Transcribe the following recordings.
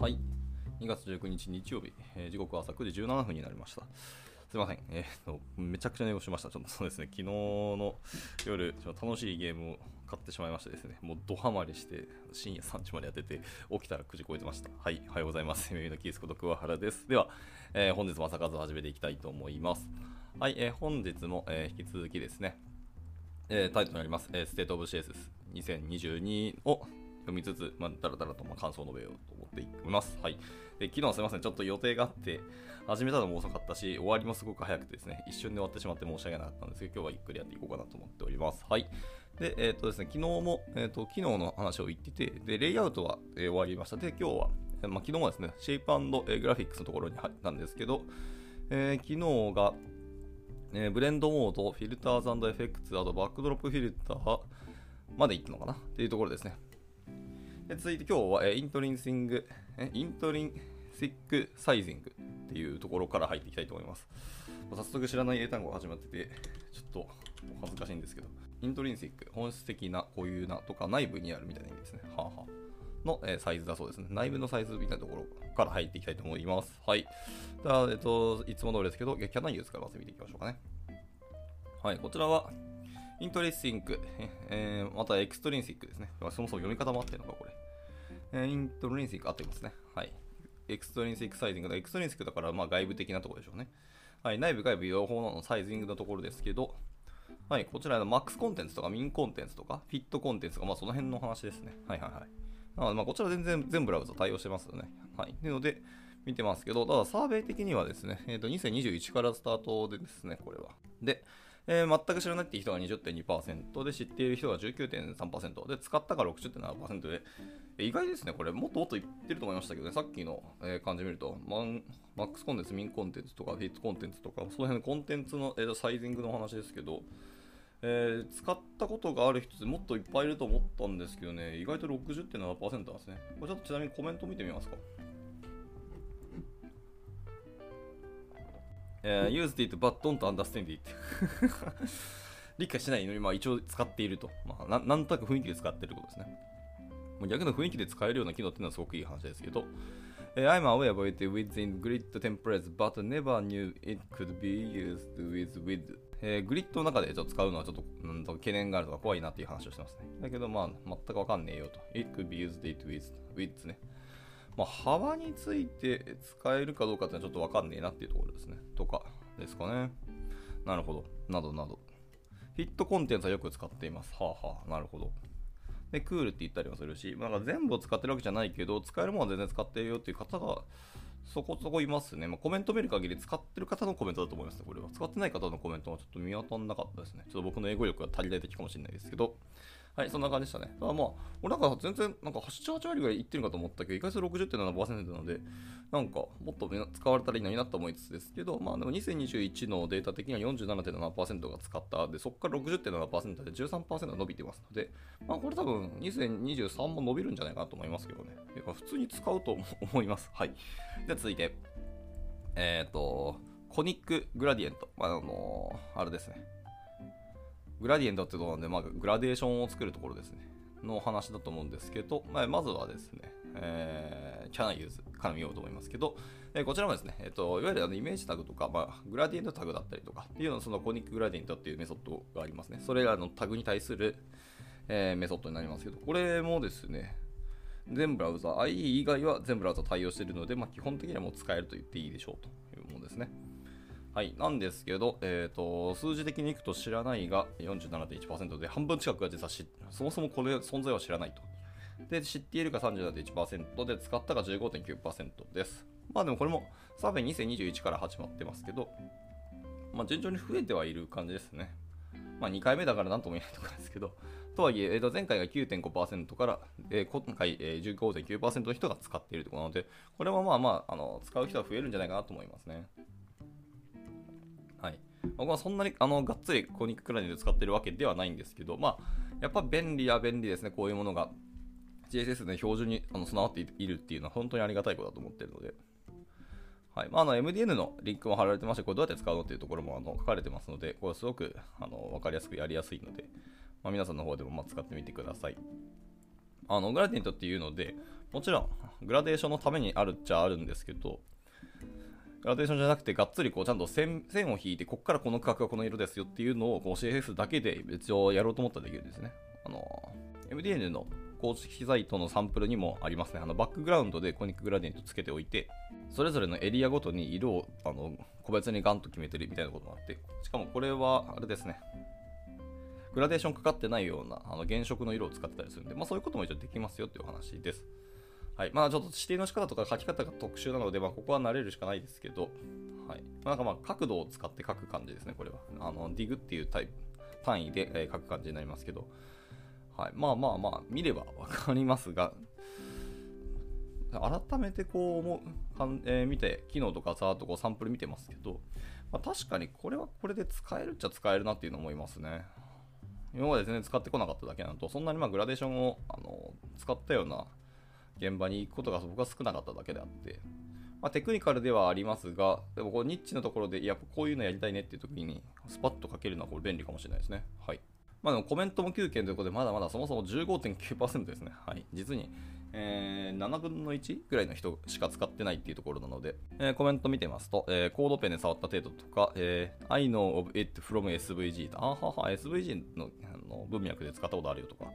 はい。2月19日日曜日、えー時刻は朝9時17分になりました。すいません。えーっと、めちゃくちゃ寝坊しました。ちょっとそうですね、昨日の夜、ちょっと楽しいゲームを買ってしまいましてですね、もうドハマりして、深夜3時までやってて、起きたら9時超えてました。はい、おはようございます。耳のキースこと桑原です。では、えー本日も朝活を始めていきたいと思います。はい、えー本日も、えー引き続きですね、えータイトルになります、えー、State of CSS2022 を読みつつ、まあ、だらだらとま感想を述べようと思っています。はい。で、昨日はすみません、ちょっと予定があって、始めたのも遅かったし、終わりもすごく早くてですね、一瞬で終わってしまって申し訳なかったんですけど、今日はゆっくりやっていこうかなと思っております。はい。で、えっ、とですね、昨日も、えっ、と、昨日の話を言ってて、で、レイアウトは、えー終わりました。で、今日は、えまあ、昨日はですね、 Shapes え Graphics のところに入ったんですけど、え昨日が、え blend mode、filters effects、あと backdrop filterまでいったのかな？っていうところですね。で続いて今日は、えイントリンシング、え intrinsic sizing っていうところから入っていきたいと思います。早速知らない英単語が始まってて、ちょっと恥ずかしいんですけど、 intrinsic、本質的な固有なとか内部にあるみたいな意味ですね。はあはあの、えサイズだそうですね。内部のサイズみたいなところから入っていきたいと思います。はい。では、えっと、いつも通りですけど、 Can I Use からまず見ていきましょうかね。はい、こちらは、 intrinsic、えーまた extrinsic ですね。そもそも読み方も合ってるのか、これ。え intrinsic 合ってますね。はい。 extrinsic sizing だ。 extrinsic だから、まあ外部的なところでしょうね。はい。内部外部両方の sizing のところですけど、はい。こちらの max content とか min content とか、 fit content とか、まあその辺の話ですね。はいはいはい。なのでまあこちら全然全ブラウザ対応してますよね。はい。なので、見てますけど、ただサーベイ的にはですね、えっ、と、2021からスタートでですね、これは。で、えー全く知らないっていう人が20.2%で、知っている人が19.3%で、使ったが60.7%で、意外ですね、これ、もっともっと言ってると思いましたけどね、さっきの、えー感じ見ると、マンマックスコンテンツ、ミンコンテンツとか、フィットコンテンツとか、その辺のコンテンツの、えーサイジングの話ですけど、えー使ったことがある人ってもっといっぱいいると思ったんですけどね、意外と60.7%なんですね。これちょっとちなみにコメント見てみますか。えー used it but don't understand it 理解しないのに、まあ、一応使っていると。まあ、ななんとなく雰囲気で使っていることですね。もう逆の雰囲気で使えるような機能っていうのはすごくいい話ですけど、えー I'm aware about it within grid templates, but never knew it could be used with with えーグリッドの中でちょっと使うのはちょっとうんと懸念があるとか怖いなっていう話をしてますね。だけどまあ全くわかんねえよと。It could be used it with with ね。まあ幅について使えるかどうかっていうのはちょっとわかんねえなっていうところですね。とかですかね。なるほど。などなど。フィットコンテンツはよく使っています。はあはあ。なるほど。で、クールって言ったりもするし、まあ、なんか全部を使ってるわけじゃないけど、使えるものは全然使ってるよっていう方がそこそこいますね。まあ、コメント見る限り使ってる方のコメントだと思いますね、これは。使ってない方のコメントはちょっと見当たんなかったですね。ちょっと僕の英語力が足りない時かもしれないですけど、はい、そんな感じでしたね。ただまあ、俺なんか全然、なんか7、8割ぐらいいってるかと思ったけど、意外と60.7%なので、なんかもっと使われたらいいのになと思いつつですけど、まあでも2021のデータ的には47.7%が使った、で、そこから60.7%で13%伸びてますので、まあこれ多分2023も伸びるんじゃないかなと思いますけどね。いや普通に使うと思います。はい。では続いて、えっ、と、コニックグラディエント。まあ、あのあれですね。グラディエントってとこなんで、まあ、グラデーションを作るところですね。の話だと思うんですけど、まあ、まずはですね、えー、キャナユーズから見ようと思いますけど、えーこちらもですね、えっ、と、いわゆるあのイメージタグとか、まあ、グラディエントタグだったりとかっていうのそのコニックグラディエントっていうメソッドがありますね。それらのタグに対する、えーメソッドになりますけど、これもですね、全ブラウザ、IE 以外は全ブラウザ対応しているので、まあ、基本的にはもう使えると言っていいでしょうというものですね。はい、なんですけど、えー、と数字的にいくと知らないが47.1%で半分近くが実は知そもそもこれ存在は知らないと。で、知っているが37.1%で、使ったが15.9%です。まあでもこれもサーベイ2021から始まってますけど、まあ順調に増えてはいる感じですね。まあ2回目だからなんとも言えないところですけど、とはいえ、えーと前回が9.5%から、えー今回、えー15.9%の人が使っているところなので、これはまあまあ、あの使う人は増えるんじゃないかなと思いますね。僕はそんなにあのがっつりコニッククラニで使ってるわけではないんですけど、まあ、やっぱ便利は便利ですね、こういうものが。JSS で標準にあの備わっているっていうのは本当にありがたいことだと思ってるので。はいまあ、の MDN のリンクも貼られてまして、これどうやって使うのっていうところもあの書かれてますので、これすごくあの分かりやすくやりやすいので、まあ、皆さんの方でもま使ってみてください。あのグラディエントっていうので、もちろん、グラデーションのためにあるっちゃあるんですけど、グラデーションじゃなくて、がっつりこうちゃんと線線を引いて、ここからこの区画はこの色ですよっていうのをこう CSS だけで別をやろうと思ったらできるんですね。あの、MDN の公式サイトのサンプルにもありますね。あのバックグラウンドでコニックグラディエントつけておいて、それぞれのエリアごとに色をあの個別にガンと決めてるみたいなことがあって、しかもこれはあれですね。グラデーションかかってないようなあの原色の色を使ってたりするんで、まあ、そういうことも一応できますよっていう話です。はい。まあちょっと指定の仕方とか書き方が特殊なので、まあここは慣れるしかないですけど、はい。なんかまあ角度を使って書く感じですね、これは。あの、ディグっていうタイプ、単位で、書く感じになりますけど、はい。まあまあまあ、見ればわかりますが、改めてこう思う、かんえー、見て、機能とかさーっとこうサンプル見てますけど、まあ、確かにこれはこれで使えるっちゃ使えるなっていうの思いますね。今まで全然使ってこなかっただけなのと、そんなにまあグラデーションをあの使ったような現場に行くことが僕は少なかっただけであって、まあ、テクニカルではありますが、でもこうニッチなところで、いや、こういうのやりたいねっていう時に、スパッと書けるのはこれ便利かもしれないですね。はい。まあでもコメントも9件ということで、まだまだそもそも15.9%ですね。はい。実に、えー、7分の1ぐらいの人しか使ってないっていうところなので、えー、コメント見てますと、えー、コードペンで触った程度とか、えー、I know of it from SVG と、あはは、SVG のの文脈で使ったことあるよとか、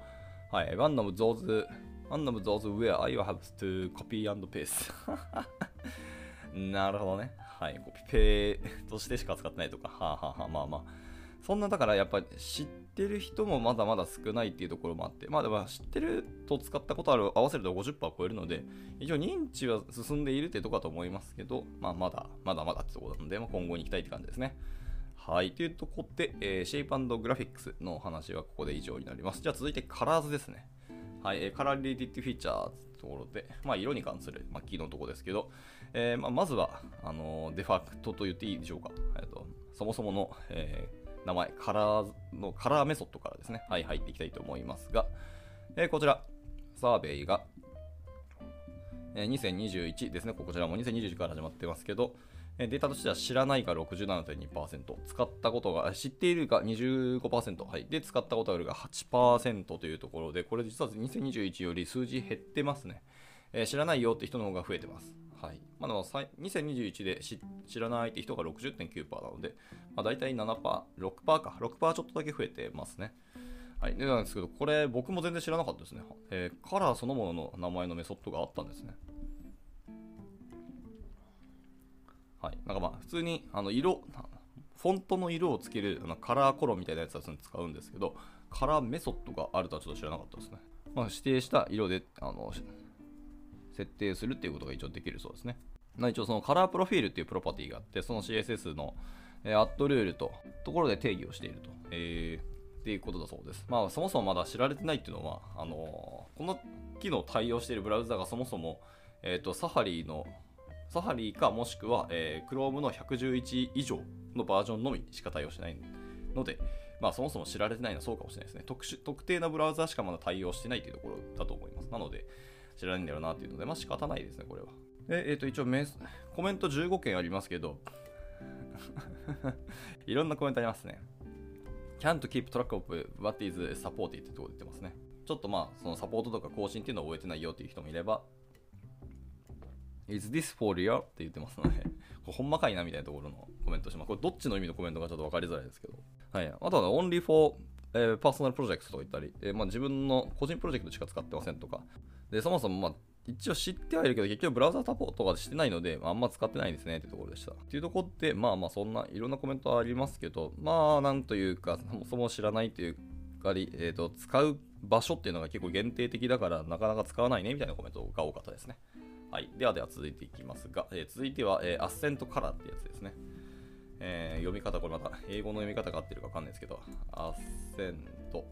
はい、one of those One of those where I have to copy and paste なるほどね。はい。コピペとしてしか使ってないとか。はあ、はあはあ、まあまあ。そんな、だからやっぱり知ってる人もまだまだ少ないっていうところもあって、まあでも知ってると使ったことある合わせると50%超えるので、一応認知は進んでいるってとこだと思いますけど、まあまだ、まだまだってとこなので、まあ、今後に行きたいって感じですね。はい。というとこで、えー、 shape graphics の話はここで以上になります。じゃあ続いて colors ですね。はい、 color related feature ところで、まあ、色に関する、まあ、キーのところですけど、えーまあ、まずはあのデファクトと言っていいでしょうか。えーと、そもそもの、えー、名前、カラーの color method からですね、はい、入っていきたいと思いますが、え、こちら、サーベイが、え、2021ですね、こちらも2021から始まってますけど、データとしては知らないが67.2%、使ったことが、知っているが25%、はい。で、使ったことがあるが8%というところで、これ実は2021より数字減ってますね。えー、知らないよって人の方が増えてます。はい。まあ、でも2021で知らないって人が60.9%なので、まあ、大体7%、6%か、6%ちょっとだけ増えてますね。はい。でなんですけど、これ僕も全然知らなかったですね。えー、カラーそのものの名前のメソッドがあったんですね。はい。なんかまあ、普通に、あの、色、フォントの色をつけるあのカラーコロンみたいなやつは使うんですけど、カラーメソッドがあるとはちょっと知らなかったですね。まあ、指定した色で、あの、設定するっていうことが一応できるそうですね。ま、一応そのカラープロフィールっていうプロパティがあって、その CSS の、え、アットルールとところで定義をしていると。えー、っていうことだそうです。まあ、そもそもまだ知られてないっていうのは、あのー、この機能対応しているブラウザがそもそも、えっ、ー、と、サファリのサファリかもしくは、えー、Chrome の111以上のバージョンのみしか対応しないので、まあ、そもそも知られてないのはそうかもしれないですね。特殊特定なブラウザしかまだ対応してないというところだと思います。なので、知らないんだろうなっていうので、まあ仕方ないですね、これは。で、えっ、ー、と、一応メス、コメント15件ありますけど、いろんなコメントありますね。can't keep track of what is supported ってところで言ってますね。ちょっとまあ、そのサポートとか更新っていうのを覚えてないよっていう人もいれば、Is this for real? って言ってますので、これほんまかいなみたいなところのコメントします。これどっちの意味のコメントかちょっと分かりづらいですけど。はい。あとは、only for えー、パーソナルプロジェクトとか言ったり、えーまあ、自分の個人プロジェクトしか使ってませんとか、でそもそも、まあ、一応知ってはいるけど、結局ブラウザサポートとかしてないので、まあ、あんま使ってないですねってところでした。っていうところで、まあまあそんないろんなコメントはありますけど、まあなんというか、そもそも知らないというか、えーと、使う場所っていうのが結構限定的だから、なかなか使わないねみたいなコメントが多かったですね。はい。ではでは続いていきますが、えー、続いては、えー、アッセントカラーってやつですね。えー、読み方、これまた英語の読み方が合ってるかわかんないですけど、アッセント。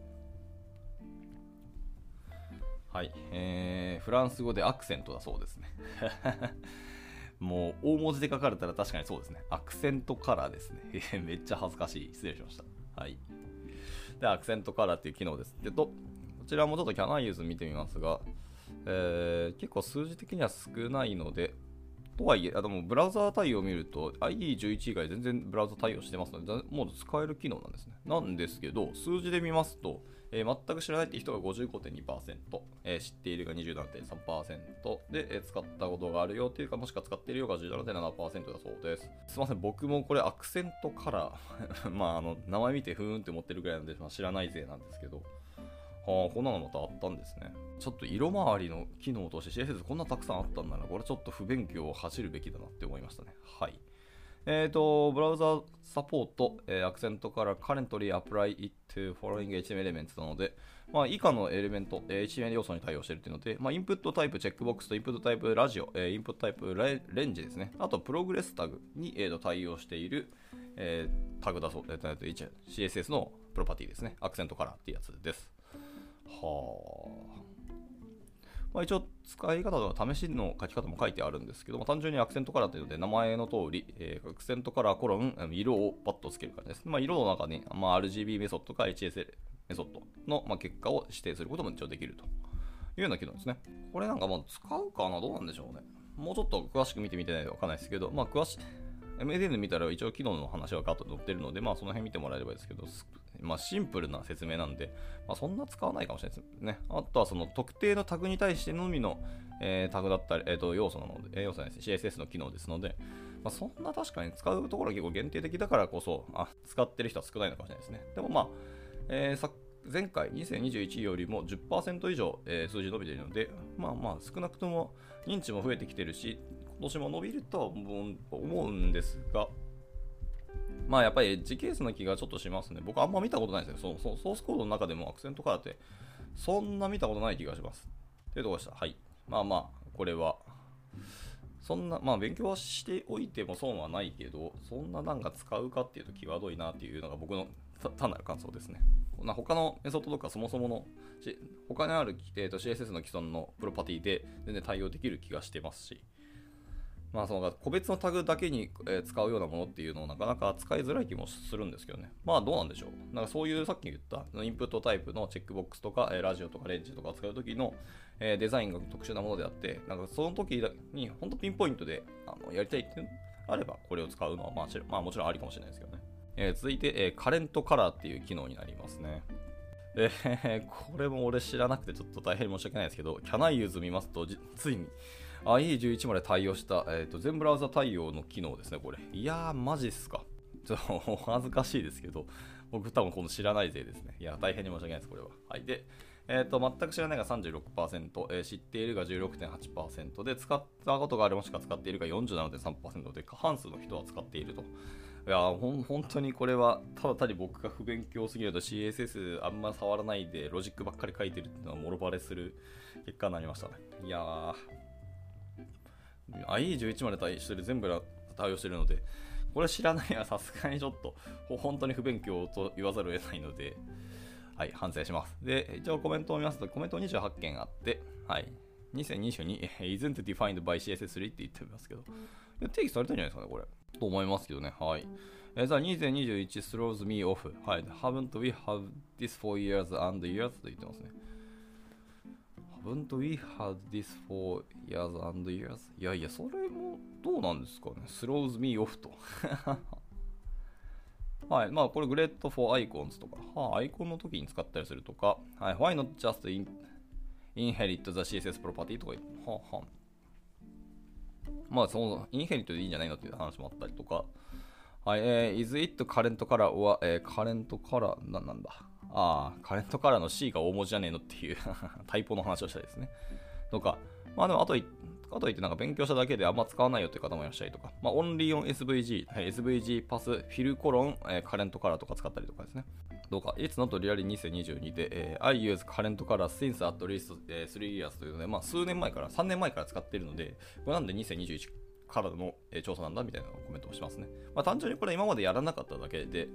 はい。えー、フランス語でアクセントだそうですね。もう大文字で書かれたら確かにそうですね。アクセントカラーですね。めっちゃ恥ずかしい。失礼しました。はい。で、アクセントカラーっていう機能です。でと、こちらもちょっとキャナイユーズ見てみますが、えー、結構数字的には少ないので、とはいえ、あでもブラウザー対応を見ると IE11 以外全然ブラウザ対応してますので、もう使える機能なんですね。なんですけど、数字で見ますと、えー、全く知らないって人が55.2%、えー、知っているが27.3%で、えー、使ったことがあるよっていうか、もしくは使っているよが17.7%だそうです。すいません、僕もこれアクセントカラーまあ、あの、名前見てふーんって思ってるぐらいなんで、まあ、知らないぜなんですけど、はあ、こんなのまたあったんですね。ちょっと色回りの機能として CSS こんなたくさんあったんなら、これちょっと不勉強を走るべきだなって思いましたね。はい。えっ、ー、と、ブラウザサポート、えー、アクセントから currently apply it to following HTML elements なので、まあ、以下のエレメント、えー、HTML 要素に対応しているというので、まあ、インプットタイプチェックボックスとインプットタイプラジオ、えー、インプットタイプレンジですね。あと、プログレスタグに、えー、と対応している、えー、タグだそう、えー、CSS のプロパティですね。アクセントカラーっていうやつです。はあ。まあ、一応使い方とか試しの書き方も書いてあるんですけども、単純にアクセントカラーというので、名前の通り、えー、アクセントカラーコロン、色をパッとつける感じです。まあ、色の中に、まあ、RGB メソッドか HSL メソッドの、ま、結果を指定することも一応できるというような機能ですね。これなんかもう使うかな？どうなんでしょうね。もうちょっと詳しく見てみてないとわかんないですけど、まあ、詳しい、MADN 見たら一応機能の話はガッと載ってるので、まあその辺見てもらえればいいですけど、まあ、シンプルな説明なんで、まあ、そんな使わないかもしれないですね。あとはその特定のタグに対してのみの、えー、タグだったり、えー、と要素なので、えー、要素です CSS の機能ですので、まあ、そんな確かに使うところは結構限定的だからこそ、あ使ってる人は少ないのかもしれないですね。でもまあ、えー、前回2021よりも10%以上、えー、数字伸びているので、まあまあ少なくとも認知も増えてきてるし、今年も伸びるとは思うんですが、まあやっぱり時系列の気がちょっとしますね。僕あんま見たことないですよ。そのソースコードの中でもアクセントカラーってそんな見たことない気がします。というところでした。はい。まあまあ、これは、そんな、まあ勉強はしておいても損はないけど、そんななんか使うかっていうと際どいなっていうのが僕の単なる感想ですね。他のメソッドとかそもそもの、他にある、えー、と CSS の既存のプロパティで全然対応できる気がしてますし、まあ、その個別のタグだけに、使うようなものっていうのをなかなか使いづらい気もするんですけどね。まあどうなんでしょう。なんかそういうさっき言ったインプットタイプのチェックボックスとか、ラジオとかレンジとか使うときの、デザインが特殊なものであって、なんかその時に本当ピンポイントであのやりたいってあればこれを使うのは、まあ、まあもちろんありかもしれないですけどね。えー、続いて、え、カレントカラーっていう機能になりますね。えー、これも俺知らなくてちょっと大変申し訳ないですけど、キャナイユーズ見ますと、ついに IE11 まで対応した、えーと、全ブラウザ対応の機能ですね、これ。いやー、マジっすか。ちょっと 恥ずかしいですけど、僕多分この知らない勢ですね。いや、大変に申し訳ないです、これは。はい。で、えーと、全く知らないが36%、えー、知っているが16.8%で、使ったことがあるもしくは使っているが47.3%で、過半数の人は使っていると。いやほ本当にこれはただ単に僕が不勉強すぎると CSS あんま触らないでロジックばっかり書いてるっていうのはもろバレする結果になりましたね。いやー、IE11 まで対応してる全部ら対応してるので、これ知らないは さすがにちょっと、本当に不勉強と言わざるを得ないので、はい、反省します。で、一応コメントを見ますと、コメント28件あって、はい、2022 isn't defined by CSS3 って言ってますけど、定義されたんじゃないですかね、これ。と思いますけどね、はい。えー、じゃあ2021 throws me off。はい。haven't we have this for years and years? と言ってますね。Haven't we had this for years and years? いやいや、それもどうなんですかね。slows me off と。はい。まあ、これ、グレッド for icons とか、はあ、アイコンの時に使ったりするとか、はい。Why not just in, inherit the CSS property とか、はあ、はあ。まあ、その、インヘリットでいいんじゃないのっていう話もあったりとか、はい。えー、is it current color は、えー、カレントカラー、な、なんだ？ああ、カレントカラーの C が大文字じゃねえのっていう タイプの話をしたりですね。とか、まあでもあと、かといってなんか勉強しただけであんま使わないよっていう方もいらっしゃりとか、まあ、オンリーオン SVG、はい、SVG パス、フィルコロン、えー、カレントカラーとか使ったりとかですね。どうか、It's not really 2022で、えー、I use current color since at least、えー、3 years というので、まあ、数年前から、3年前から使っているので、これなんで2021からの、え、調査なんだみたいなコメントをしますね。まあ、単純にこれ今までやらなかっただけで、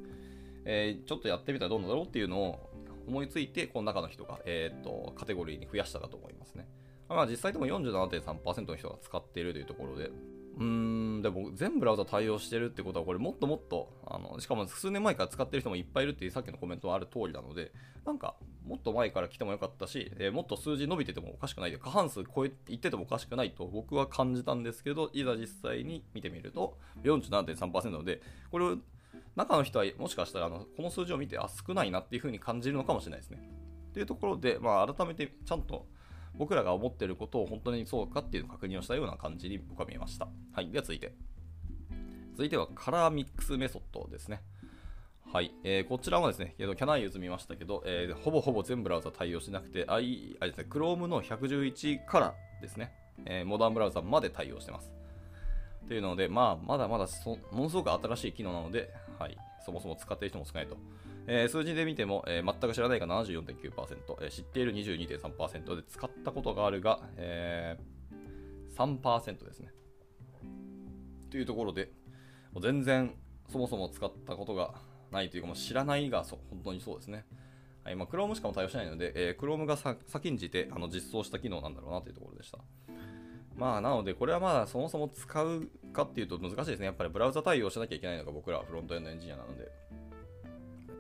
えー、ちょっとやってみたらどうなんだろうっていうのを思いついて、この中の人が、えー、っと、カテゴリーに増やしたかと思いますね。まあ実際でも47.3%の人が使っているというところで、うーん、でも全ブラウザ対応してるってことは、これもっともっと、あの、しかも数年前から使ってる人もいっぱいいるっていうさっきのコメントはある通りなので、なんか、もっと前から来てもよかったし、えー、もっと数字伸びててもおかしくないで、過半数超えていっててもおかしくないと僕は感じたんですけど、いざ実際に見てみると、47.3%なので、これを中の人はもしかしたらあのこの数字を見てあ少ないなっていう風に感じるのかもしれないですね。というところで、まあ、改めてちゃんと僕らが思っていることを本当にそうかっていうのを確認をしたような感じに僕は見えました。はい。では続いて。続いては color mix method ですね。はい、えー、こちらはですね、 Can I Use 見ましたけど、えー、ほぼほぼ全ブラウザ対応してなくて、あいあれですね、Chrome の111からですね、えー、モダンブラウザまで対応してます。というので、まあ、まだまだものすごく新しい機能なので、はい、そもそも使っている人も少ないと。えー、数字で見ても、えー、全く知らないが74.9%、えー、知っている22.3%で使ったことがあるが、えー、3%ですね。というところで、もう全然そもそも使ったことがないというか、もう知らないがそ本当にそうですね。はいまあ、Chrome しかも対応しないので、えー、Chrome が先んじてあの実装した機能なんだろうなというところでした。まあ、なので、これはまあ、そもそも使うかっていうと難しいですね。やっぱりブラウザ対応しなきゃいけないのが僕らはフロントエンドエンジニアなので、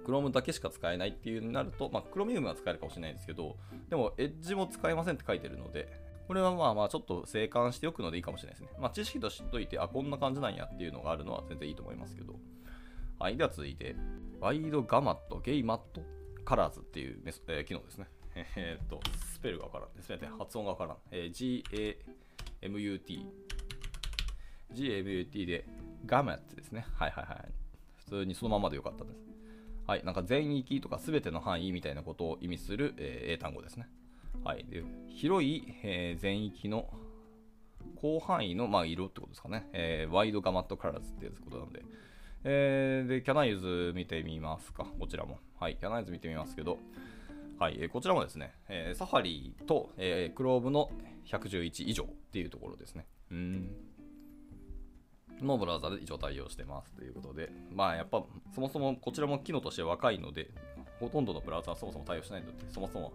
Chrome だけしか使えないっていうになると、まあ、Chromium は使えるかもしれないんですけど、でも Edge も使えませんって書いてるので、これはまあまあちょっと静観しておくのでいいかもしれないですね。まあ知識と知っといて、あ、こんな感じなんやっていうのがあるのは全然いいと思いますけど。はい、では続いて、 wide gamut、gamut colors っていうメス、えー、機能ですね。えー、っと、スペルがわからん。ですみません、発音がわからん。えー、G-A-M-U-T。G-A-M-U-T で gamut ですね。はいはいはい。普通にそのままでよかったです。はい、なんか全域とか全ての範囲みたいなことを意味する、え、英単語ですね。はい、で広い、えー、全域の広範囲の、まあ、色ってことですかね。えー、 wide gamut colors っていうことなんで。えー、で、キャナイズ見てみますか。こちらも。はい、キャナイズ見てみますけど、はい、えー、こちらもですね、えー、サファリと、えー、クローブの111以上っていうところですね。うん。のブラウザで一応対応してますということで、まあやっぱそもそもこちらも機能として若いので、ほとんどのブラウザはそもそも対応しないので、そもそも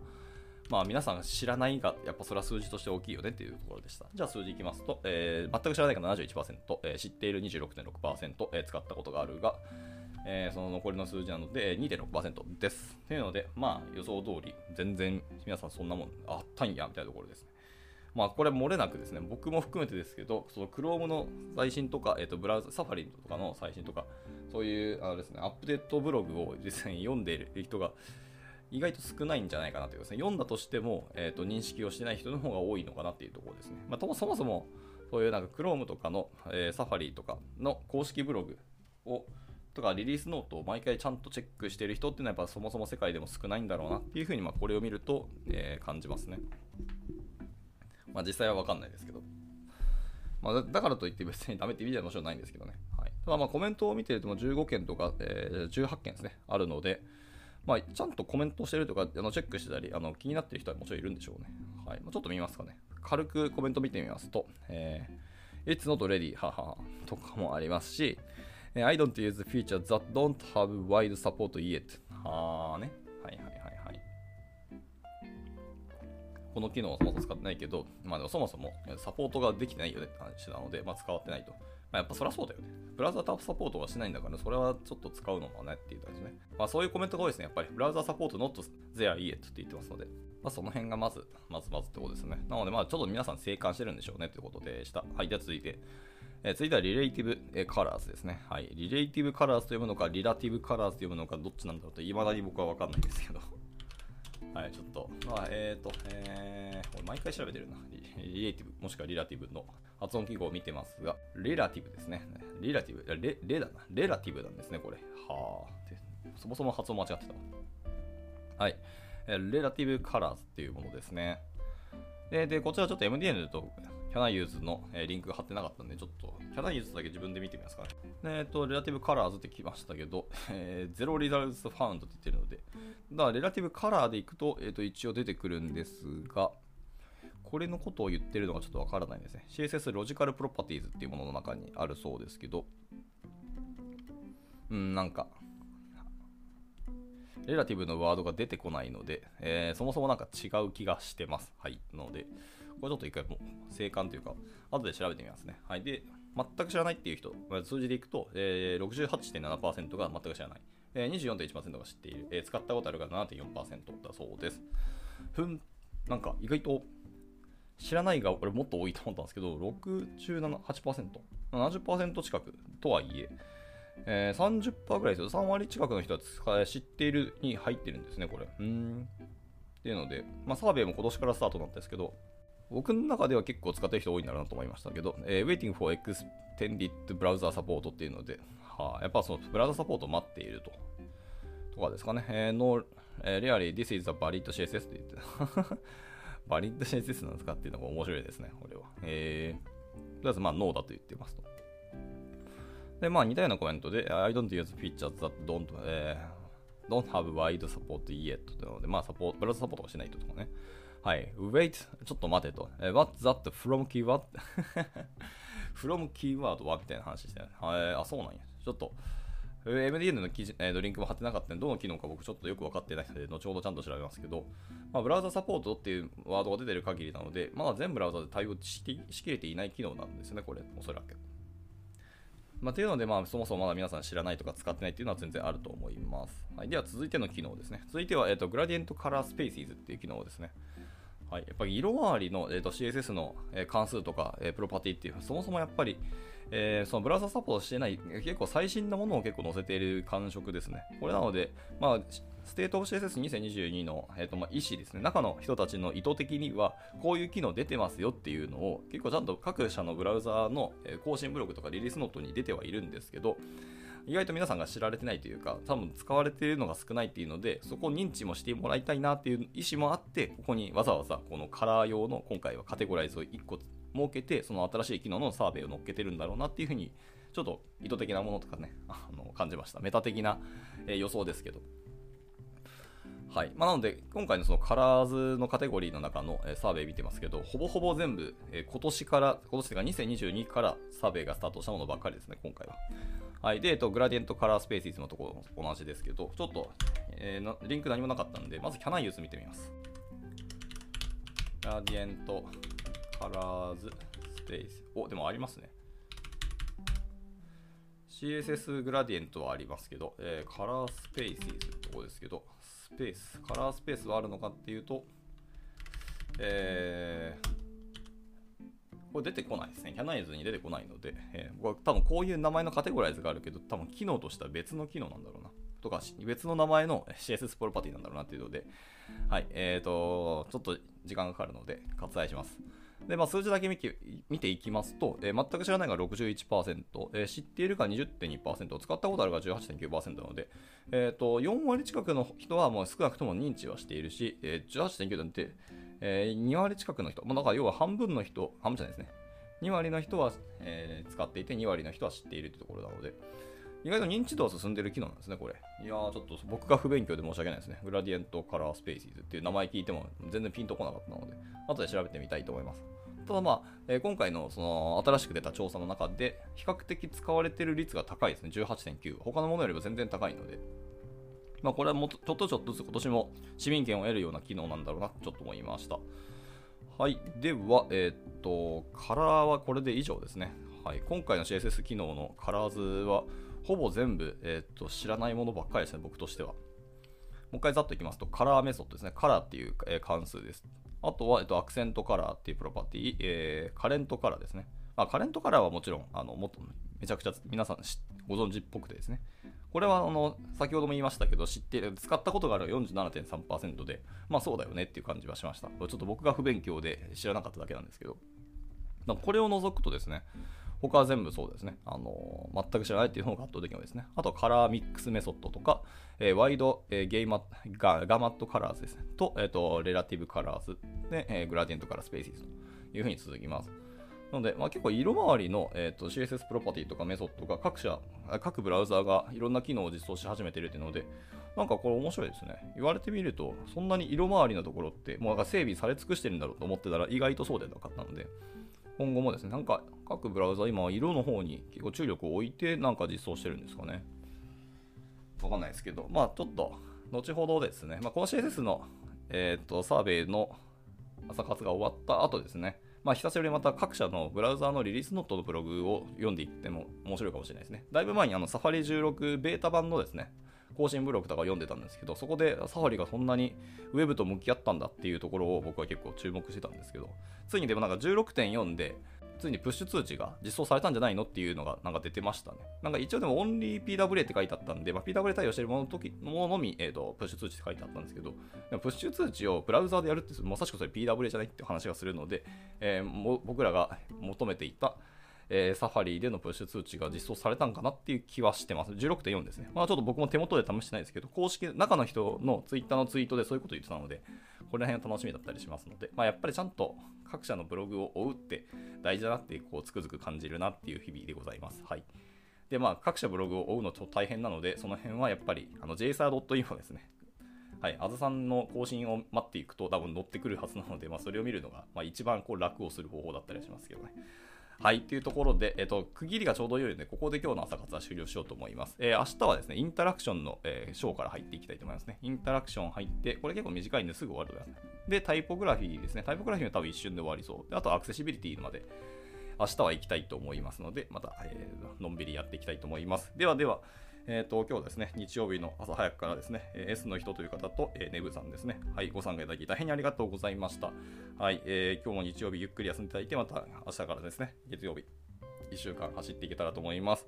まあ皆さん知らないが、やっぱそれは数字として大きいよねっていうところでした。じゃあ数字いきますと、えー、全く知らないが71%、えー、知っている26.6%、えー、使ったことがあるが、えー、その残りの数字なので2.6%です。というので、まあ予想通り、全然皆さんそんなもんあったんやみたいなところですね。まあ、これ漏れなくですね、僕も含めてですけど、その Chrome の最新とか、えっ、ー、と、ブラウザ、サファリとかの最新とか、そういう、あのですね、アップデートブログを実際に読んでいる人が意外と少ないんじゃないかなというですね、読んだとしても、えっ、ー、と、認識をしてない人の方が多いのかなっていうところですね。まあ、そもそも、そういうなんか Chrome とかの、えー、サファリとかの公式ブログを、とかリリースノートを毎回ちゃんとチェックしている人っていうのはやっぱそもそも世界でも少ないんだろうなっていうふうにまこれを見ると、えー、感じますね。まあ、実際は分かんないですけど。まあ、だからといって別にダメって意味ではもちろんないんですけどね。はい、ただまあコメントを見てるとも15件とか、えー、18件ですね、あるので、まあ、ちゃんとコメントしてるとかあのチェックしてたりあの気になってる人はもちろんいるんでしょうね。はいまあ、ちょっと見ますかね。軽くコメント見てみますと、えー、It's not ready ははとかもありますし、I don't use features that don't have wide support yet はーね。はいはい。この機能をそもそも使ってないけど、まあ、でもそもそもサポートができてないよねって話なので、まあ、使わってないと。まあ、やっぱそりゃそうだよね。ブラウザーサポートはしないんだから、それはちょっと使うのもねって言ったんですね。まあ、そういうコメントが多いですね。やっぱり、ブラウザーサポート not there yet って言ってますので、まあ、その辺がまず、まずまずってことですね。なので、まあ、ちょっと皆さん静観してるんでしょうねということでした。はい、では続いて、えー、続いては relative、えー、 colors ですね。はい。 relative colors と読むのか、 relative colors と読むのか、どっちなんだろうと、未だに僕はわかんないんですけど。はい、ちょっと、まあ、えっ、ー、と、えー、俺毎回調べてるな。 relative、もしくは relative の発音記号を見てますが、 relative ですね。 relative、レ、レだな。 relative なんですね、これ。はあ。そもそも発音間違ってたはい。 relative colors っていうものですね。で、でこちらちょっと MDN と Can I Use の、えリンクが貼ってなかったんで、ちょっと Can I Use だけ自分で見てみますかね。えっ、ー、と、 relative colors ってきましたけど、えー、 zero results found って言ってるので、だから relative color でいくと、えっ、ー、と、一応出てくるんですが、これのことを言ってるのがちょっとわからないですね。CSS ロジカルプロパティーズっていうものの中にあるそうですけど、うん、なんか、レラティブのワードが出てこないので、えー、そもそもなんか違う気がしてます。はい。ので、これちょっと一回もう、静観というか、後で調べてみますね。はい。で、全く知らないっていう人、数字でいくと、えー、68.7%が全く知らない。えー、24.1%が知っている。えー、使ったことあるが7.4%だそうです。ふん、なんか意外と知らないが俺もっと多いと思ったんですけど、67、8%、70%近くとはいえ、えー、30%ぐらいですよ。3割近くの人は知っているに入ってるんですね、これ。うん。っていうので、まあ、サーベイも今年からスタートなんですけど、僕の中では結構使ってる人多いんだろうなと思いましたけど、えー、Waiting for Extended Browser Support っていうので、はあ、やっぱそのブラウザサポートを待っていると。とかですかね。えー、no, えー、really, this is a valid CSS って言ってバリッド CSS なんですかっていうのが面白いですね、これは。えー、とりあえずまあ、ノーだと言ってますと。で、まあ、似たようなコメントで、I don't use features that don't,、えー、don't have wide support yet というので、まあ、サポブラウザサポートがしないととかね。はい。wait, ちょっと待てと。what's that from keyword? from keyword はみたいな話して、はい、あ、そうなんや。ちょっと、MDN の記事、えー、リンクも貼ってなかったので、どの機能か僕ちょっとよく分かってないので、後ほどちゃんと調べますけど、まあ、ブラウザサポートっていうワードが出てる限りなので、まだ全ブラウザで対応しきれていない機能なんですね、これ、おそらく。まあ、というので、まあ、そもそもまだ皆さん知らないとか使ってないっていうのは全然あると思います。はい、では続いての機能ですね。続いては、えーと、 gradient color spaces っていう機能ですね。はい、やっぱり色回りの、えーと、CSS の、え関数とか、え、プロパティっていう、そもそもやっぱり、えー、そのブラウザサポートしてない、結構最新のものを結構載せている感触ですね。これなので、まあ、 State of CSS2022 の、えーとまあ、意思ですね。中の人たちの意図的には、こういう機能出てますよっていうのを、結構ちゃんと各社のブラウザの更新ブログとかリリースノートに出てはいるんですけど、意外と皆さんが知られてないというか、多分使われているのが少ないっていうので、そこを認知もしてもらいたいなっていう意思もあって、ここにわざわざこのカラー用の今回はカテゴライズを1個設けて、その新しい機能のサーベイを乗っけてるんだろうなっていうふうに、ちょっと意図的なものとかね、あの感じました。メタ的な、え、予想ですけど。はいまあ、なので、今回のそのカラーズのカテゴリーの中の、サーベイ見てますけど、ほぼほぼ全部、え、今年から、今年というか2022からサーベイがスタートしたものばっかりですね、今回は。はい。で、えっと、グラディエントカラースペースイズのところ同じですけど、ちょっと、えー、リンク何もなかったんで、まずキャナイユーズ見てみます。グラディエントカラーズスペース。お、でもありますね。CSS グラディエントはありますけど、えー、カラースペースとこですけど、ペース、カラースペースはあるのかっていうと、えー、これ出てこないですね。キャナイズに出てこないので、えー、僕は多分こういう名前のカテゴライズがあるけど、多分機能としては別の機能なんだろうな。とか、別の名前の CSS プロパティなんだろうなっていうので、はい、えーと、ちょっと時間がかかるので割愛します。で、まあ、数字だけ見て見ていきますと、えー、全く知らないが61%、えー、知っているが20.2%、使ったことあるが18.9%なので、えーと、4割近くの人はもう少なくとも認知はしているし、えー、18.9なんて、えー、2割近くの人、まあ、だから要は半分の人、半分じゃないですね。2割の人は、えー、使っていて、2割の人は知っているというところなので、意外と認知度は進んでる機能なんですね、これ。いやー、ちょっと僕が不勉強で申し訳ないですね。グラディエントカラースペーシーズっていう名前聞いても全然ピンとこなかったので、後で調べてみたいと思います。ただまあ、えー、今回のその新しく出た調査の中で、比較的使われてる率が高いですね、18.9。他のものよりも全然高いので、まあ、これはもちょっとちょっとずつ今年も市民権を得るような機能なんだろうなちょっと思いました。はい。では、えー、っと、カラーはこれで以上ですね。はい。今回の CSS 機能のカラーズは、ほぼ全部、えー、っと知らないものばっかりですね、僕としては。もう一回ざっといきますと、カラーメソッドですね。カラーっていう、え、関数です。あとは、えっと、アクセントカラーっていうプロパティ、えー、カレントカラーですね。まあ、カレントカラーはもちろん、あのもっとめちゃくちゃ皆さんご存知っぽくてですね。これはあの先ほども言いましたけど、知って使ったことがある47.3%で、まあそうだよねっていう感じはしました。ちょっと僕が不勉強で知らなかっただけなんですけど、これを除くとですね、他は全部そうですね。あのー、全く知らないっていう方が圧倒的に多いですね。あと、 color mix method とか、えー、 wide、えー、ゲイマガ gamut colors ですね。と、えっ、と、 relative colors で、え gradient color spaces というふうに続きます。なので、まあ、結構色回りの、えーと、CSS プロパティとかメソッドが各社、各ブラウザーがいろんな機能を実装し始めているというので、なんかこれ面白いですね。言われてみると、そんなに色回りのところって、もうなんか整備され尽くしてるんだろうと思ってたら、意外とそうでなかったので、今後もですね、なんか各ブラウザ今色の方に結構注力を置いてなんか実装してるんですかね。わかんないですけど、まあちょっと後ほどですね、まあ、この CSS の、えーと、サーベイの朝活が終わった後ですね、まあ、久しぶりにまた各社のブラウザーのリリースノートのブログを読んでいっても面白いかもしれないですね。だいぶ前にあのサファリ16ベータ版のですね、更新ブログとか読んでたんですけど、そこでサファリがそんなにウェブと向き合ったんだっていうところを僕は結構注目してたんですけど、ついにでもなんか16.4で、ついにプッシュ通知が実装されたんじゃないのっていうのがなんか出てましたね。なんか一応でもオンリー PWA って書いてあったんで、まあ、PWA 対応してるものの時もののみ、えーと、プッシュ通知って書いてあったんですけど、でもプッシュ通知をブラウザーでやるってまさしくそれ PWA じゃないって話がするので、えー、も僕らが求めていた、えー、サファリでのプッシュ通知が実装されたんかなっていう気はしてます。16.4ですね。まあちょっと僕も手元で試してないですけど、公式、中の人のツイッターのツイートでそういうこと言ってたので、こら辺は楽しみだったりしますので、まあやっぱりちゃんと各社のブログを追うって大事だなってこうつくづく感じるなっていう日々でございます。はい。で、まあ各社ブログを追うのちょっと大変なので、その辺はやっぱりあの JSR.info ですね。はい、あずさんの更新を待っていくと多分乗ってくるはずなので、まあ、それを見るのが、まあ、一番こう楽をする方法だったりしますけどね。はい、というところで、えっと、区切りがちょうど良いので、ここで今日の朝活は終了しようと思います。えー、明日はですね、インタラクションの、えー、章から入っていきたいと思いますね。インタラクション入って、これ結構短いんですぐ終わると思います。で、タイポグラフィーですね。タイポグラフィーは多分一瞬で終わりそう。であと、アクセシビリティまで、明日は行きたいと思いますので、また、えー、のんびりやっていきたいと思います。ではでは、えっ、ー、と、今日ですね、日曜日の朝早くからですね、え S の人という方と、えー、ネブさんですね、はい、ご参加いただき大変にありがとうございました。はい、えー、今日も日曜日ゆっくり休んでいただいて、また明日からですね、月曜日、1週間走っていけたらと思います。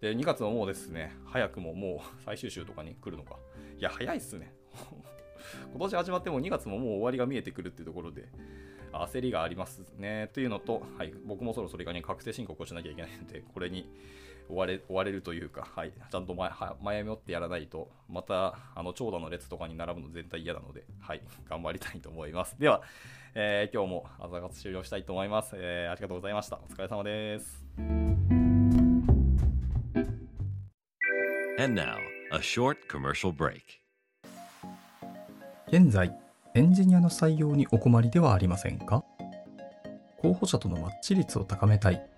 で、2月ももうですね、早くももう最終週とかに来るのか。いや、早いっすね。今年始まっても2月ももう終わりが見えてくるっていうところで、焦りがありますね。というのと、はい、僕もそろそろがに確定申告をしなきゃいけないので、これに追われ追われるというか、はい、ちゃんと前前もってやらないと、またあの長蛇の列とかに並ぶの絶対嫌なので、はい、頑張りたいと思います。では、えー、今日も朝活終了したいと思います、えー。ありがとうございました。お疲れ様です。And now, a short commercial break. 現在、エンジニアの採用にお困りではありませんか？候補者とのマッチ率を高めたい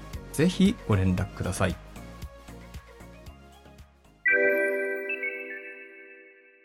ぜひご連絡ください。